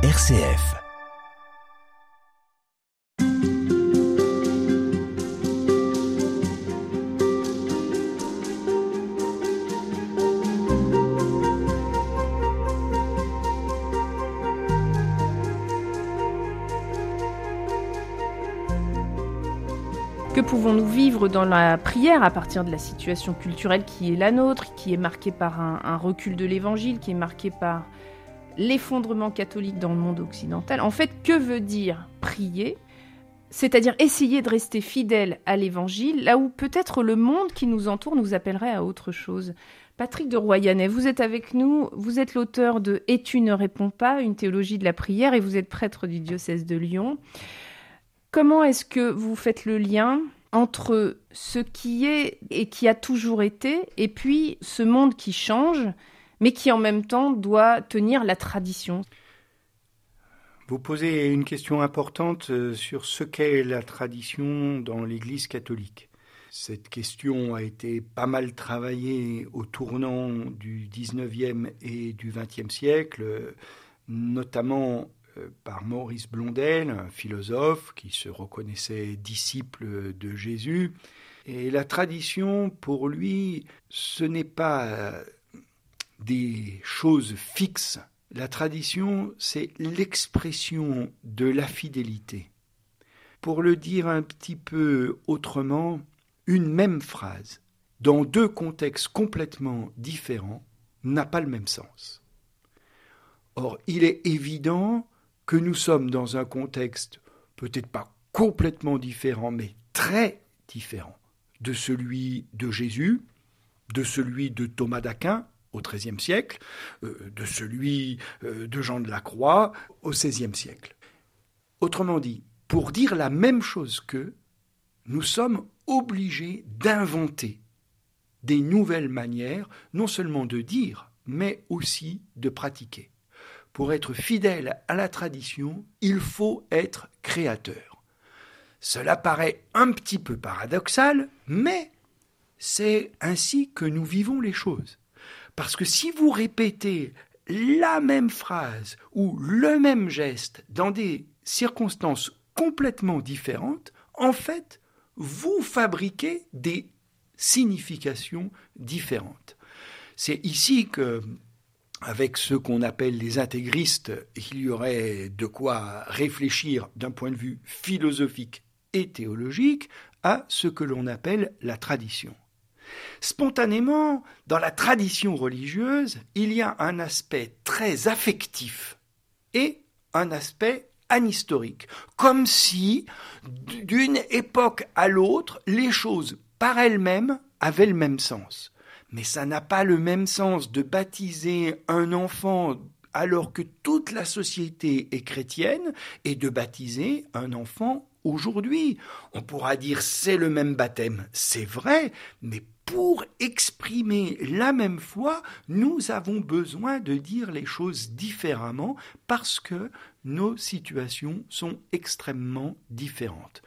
RCF. Que pouvons-nous vivre dans la prière à partir de la situation culturelle qui est la nôtre, qui est marquée par un, recul de l'évangile, qui est marquée par l'effondrement catholique dans le monde occidental En fait, que veut dire prier? C'est-à-dire essayer de rester fidèle à l'évangile, là où peut-être le monde qui nous entoure nous appellerait à autre chose. Patrick de Royanet, vous êtes avec nous, vous êtes l'auteur de Et tu ne réponds pas, une théologie de la prière, et vous êtes prêtre du diocèse de Lyon. Comment est-ce que vous faites le lien entre ce qui est et qui a toujours été, et puis ce monde qui change, mais qui en même temps doit tenir la tradition Vous posez une question importante euh, sur ce qu'est la tradition dans l'Église catholique. Cette question a été pas mal travaillée au tournant du 19e et du 20e siècle, notamment euh, par Maurice Blondel, un philosophe qui se reconnaissait disciple de Jésus. Et la tradition, pour lui, ce n'est pas des choses fixes. La tradition, c'est l'expression de la fidélité. Pour le dire un petit peu autrement, une même phrase, dans deux contextes complètement différents, n'a pas le même sens. Or, il est évident que nous sommes dans un contexte peut-être pas complètement différent, mais très différent de celui de Jésus, de celui de Thomas d'Aquin au XIIIe siècle, euh, de celui euh, de Jean de la Croix au XVIe siècle. Autrement dit, pour dire la même chose qu'eux, nous sommes obligés d'inventer des nouvelles manières, non seulement de dire, mais aussi de pratiquer pour être fidèle à la tradition, il faut être créateur. Cela paraît un petit peu paradoxal, mais c'est ainsi que nous vivons les choses. Parce que si vous répétez la même phrase ou le même geste dans des circonstances complètement différentes, en fait, vous fabriquez des significations différentes. C'est ici que avec ceux qu'on appelle les intégristes, il y aurait de quoi réfléchir d'un point de vue philosophique et théologique à ce que l'on appelle la tradition. Spontanément, dans la tradition religieuse, il y a un aspect très affectif et un aspect anhistorique, comme si, d'une époque à l'autre, les choses par elles-mêmes avaient le même sens. Mais ça n'a pas le même sens de baptiser un enfant alors que toute la société est chrétienne et de baptiser un enfant aujourd'hui. On pourra dire c'est le même baptême, c'est vrai, mais pour exprimer la même foi, nous avons besoin de dire les choses différemment parce que nos situations sont extrêmement différentes.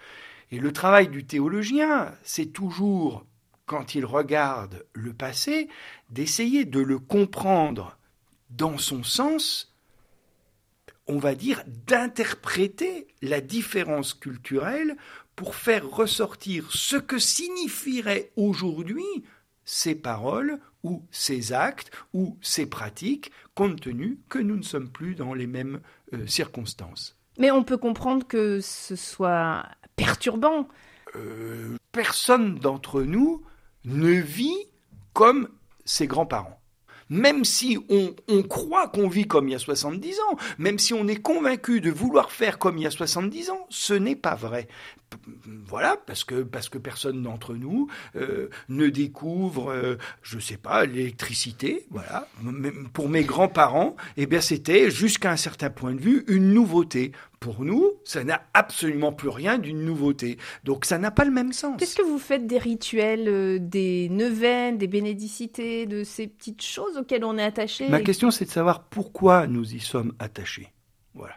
Et le travail du théologien, c'est toujours quand il regarde le passé, d'essayer de le comprendre dans son sens, on va dire d'interpréter la différence culturelle pour faire ressortir ce que signifieraient aujourd'hui ces paroles ou ces actes ou ces pratiques, compte tenu que nous ne sommes plus dans les mêmes euh, circonstances. Mais on peut comprendre que ce soit perturbant. Euh, personne d'entre nous ne vit comme ses grands-parents. Même si on, croit qu'on vit comme il y a 70 ans, même si on est convaincu de vouloir faire comme il y a 70 ans, ce n'est pas vrai. Voilà, parce que, parce que personne d'entre nous euh, ne découvre, je euh, je sais pas, l'électricité. Voilà. Pour mes grands-parents, eh bien, c'était jusqu'à un certain point de vue une nouveauté. Pour nous, ça n'a absolument plus rien d'une nouveauté. Donc ça n'a pas le même sens. Qu'est-ce que vous faites des rituels, euh, des neuvaines, des bénédicités, de ces petites choses auxquelles on est attaché Ma question, c'est de savoir pourquoi nous y sommes attachés. Voilà.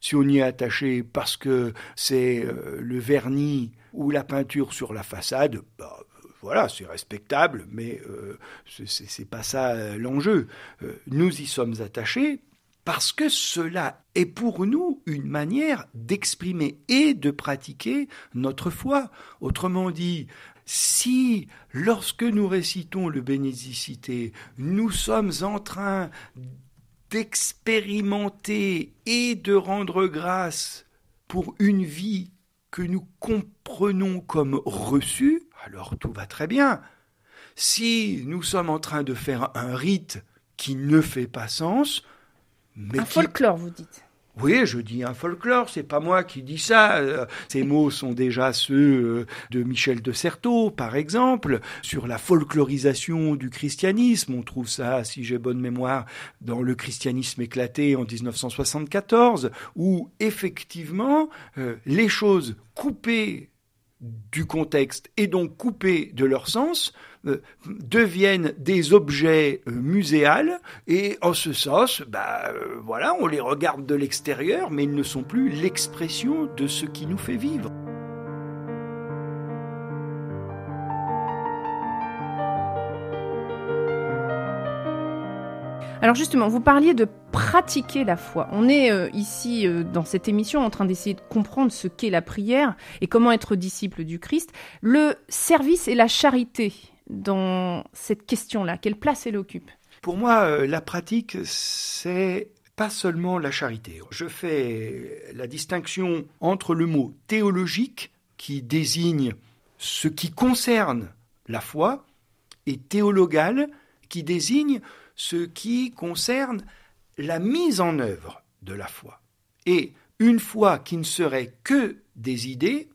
Si on y est attaché parce que c'est euh, le vernis ou la peinture sur la façade, bah, voilà, c'est respectable, mais euh, ce c'est pas ça l'enjeu. nous y sommes attachés parce que cela est pour nous une manière d'exprimer et de pratiquer notre foi. Autrement dit, si, lorsque nous récitons le bénédicité, nous sommes en train d'expérimenter et de rendre grâce pour une vie que nous comprenons comme reçue, alors tout va très bien. Si nous sommes en train de faire un rite qui ne fait pas sens, mais un folklore, vous dites. Oui, je dis un folklore, c'est pas moi qui dis ça. Euh, ces mots sont déjà ceux euh, de Michel de Certeau, par exemple, sur la folklorisation du christianisme. On trouve ça, si j'ai bonne mémoire, dans le christianisme éclaté en 1974, où effectivement euh, les choses coupées du contexte et donc coupées de leur sens deviennent des objets euh, muséals et en ce sens, bah, euh, voilà, on les regarde de l'extérieur, mais ils ne sont plus l'expression de ce qui nous fait vivre. Alors justement, vous parliez de pratiquer la foi. On est ici dans cette émission en train d'essayer de comprendre ce qu'est la prière et comment être disciple du Christ. Le service et la charité dans cette question-là Quelle place elle occupe? Pour moi, euh, la pratique, c'est pas seulement la charité. Je fais la distinction entre le mot théologique, qui désigne ce qui concerne la foi, et théologal, qui désigne ce qui concerne la mise en œuvre de la foi. Et une foi qui ne serait que des idées,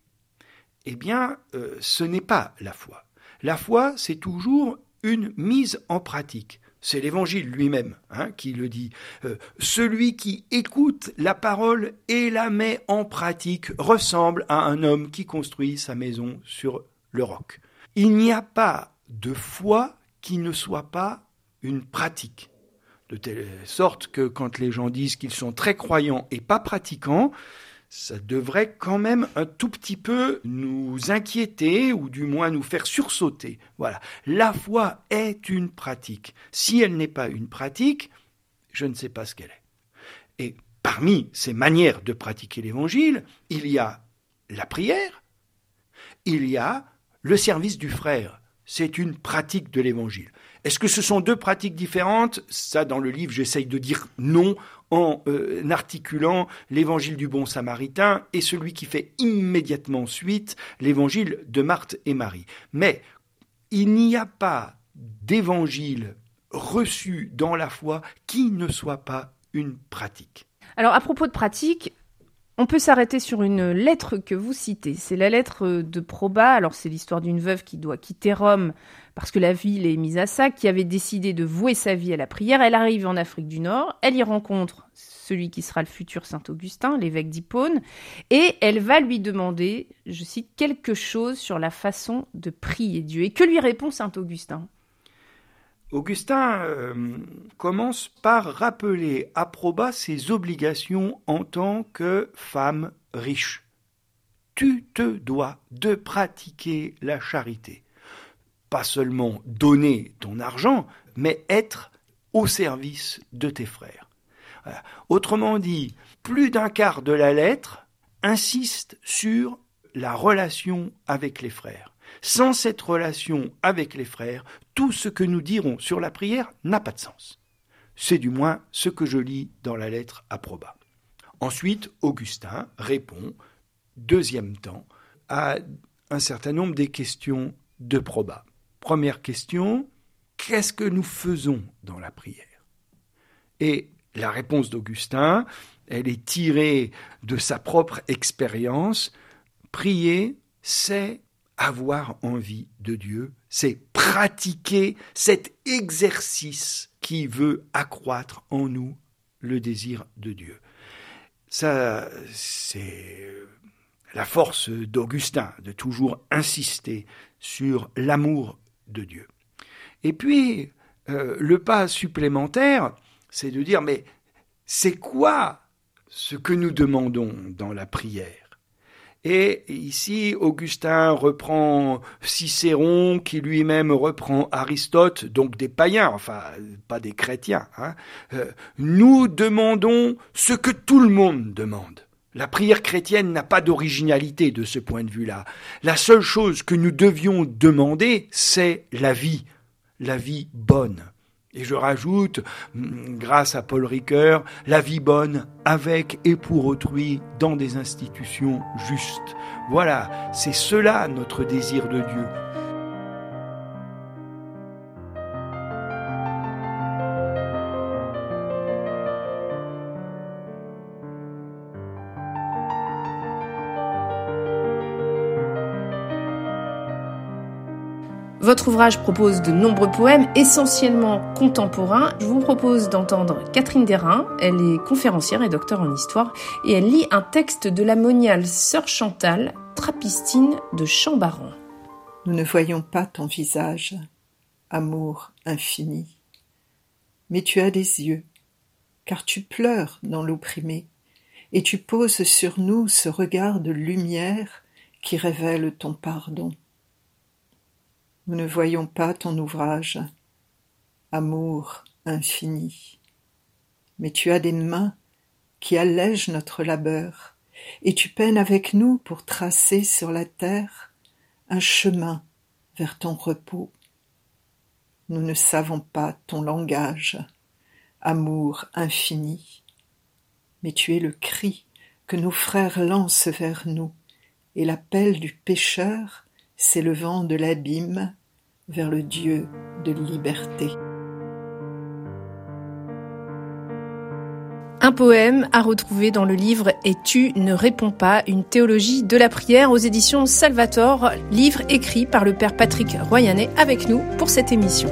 eh bien, euh, ce n'est pas la foi. La foi, c'est toujours une mise en pratique. C'est l'Évangile lui-même hein, qui le dit. Euh, celui qui écoute la parole et la met en pratique ressemble à un homme qui construit sa maison sur le roc. Il n'y a pas de foi qui ne soit pas une pratique. De telle sorte que quand les gens disent qu'ils sont très croyants et pas pratiquants, ça devrait quand même un tout petit peu nous inquiéter ou du moins nous faire sursauter. Voilà. La foi est une pratique. Si elle n'est pas une pratique, je ne sais pas ce qu'elle est. Et parmi ces manières de pratiquer l'évangile, il y a la prière, il y a le service du frère. C'est une pratique de l'évangile. Est-ce que ce sont deux pratiques différentes? Ça, dans le livre, j'essaye de dire non en euh, articulant l'évangile du bon samaritain et celui qui fait immédiatement suite l'évangile de Marthe et Marie. Mais il n'y a pas d'évangile reçu dans la foi qui ne soit pas une pratique. Alors à propos de pratique, on peut s'arrêter sur une lettre que vous citez. C'est la lettre de Proba. Alors, c'est l'histoire d'une veuve qui doit quitter Rome parce que la ville est mise à sac, qui avait décidé de vouer sa vie à la prière. Elle arrive en Afrique du Nord. Elle y rencontre celui qui sera le futur Saint Augustin, l'évêque d'Hippone, et elle va lui demander, je cite, quelque chose sur la façon de prier Dieu. Et que lui répond Saint Augustin Augustin euh, commence par rappeler à Proba ses obligations en tant que femme riche. Tu te dois de pratiquer la charité. Pas seulement donner ton argent, mais être au service de tes frères. Autrement dit, plus d'un quart de la lettre insiste sur la relation avec les frères. Sans cette relation avec les frères, tout ce que nous dirons sur la prière n'a pas de sens. C'est du moins ce que je lis dans la lettre à Proba. Ensuite, Augustin répond, deuxième temps, à un certain nombre des questions de Proba. Première question, qu'est-ce que nous faisons dans la prière? Et la réponse d'Augustin, elle est tirée de sa propre expérience. Prier, c'est avoir envie de Dieu, c'est pratiquer cet exercice qui veut accroître en nous le désir de Dieu. Ça, c'est la force d'Augustin, de toujours insister sur l'amour de Dieu. Et puis, euh, le pas supplémentaire, c'est de dire, mais c'est quoi ce que nous demandons dans la prière? Et ici, Augustin reprend Cicéron, qui lui-même reprend Aristote, donc des païens, enfin pas des chrétiens. Hein. Euh, nous demandons ce que tout le monde demande. La prière chrétienne n'a pas d'originalité de ce point de vue-là. La seule chose que nous devions demander, c'est la vie, la vie bonne. Et je rajoute, mm, grâce à Paul Ricoeur, la vie bonne avec et pour autrui dans des institutions justes. Voilà, c'est cela notre désir de Dieu. Votre ouvrage propose de nombreux poèmes, essentiellement contemporains. Je vous propose d'entendre Catherine Derain. Elle est conférencière et docteur en histoire et elle lit un texte de la moniale Sœur Chantal, Trapistine de Chambaran. Nous ne voyons pas ton visage, amour infini. Mais tu as des yeux, car tu pleures dans l'opprimé, et tu poses sur nous ce regard de lumière qui révèle ton pardon. Nous ne voyons pas ton ouvrage, amour infini. Mais tu as des mains qui allègent notre labeur, et tu peines avec nous pour tracer sur la terre un chemin vers ton repos. Nous ne savons pas ton langage, amour infini, mais tu es le cri que nos frères lancent vers nous, et l'appel du pécheur s'élevant de l'abîme vers le Dieu de liberté. Un poème à retrouver dans le livre Et tu ne réponds pas, une théologie de la prière aux éditions Salvator, livre écrit par le père Patrick Royanet avec nous pour cette émission.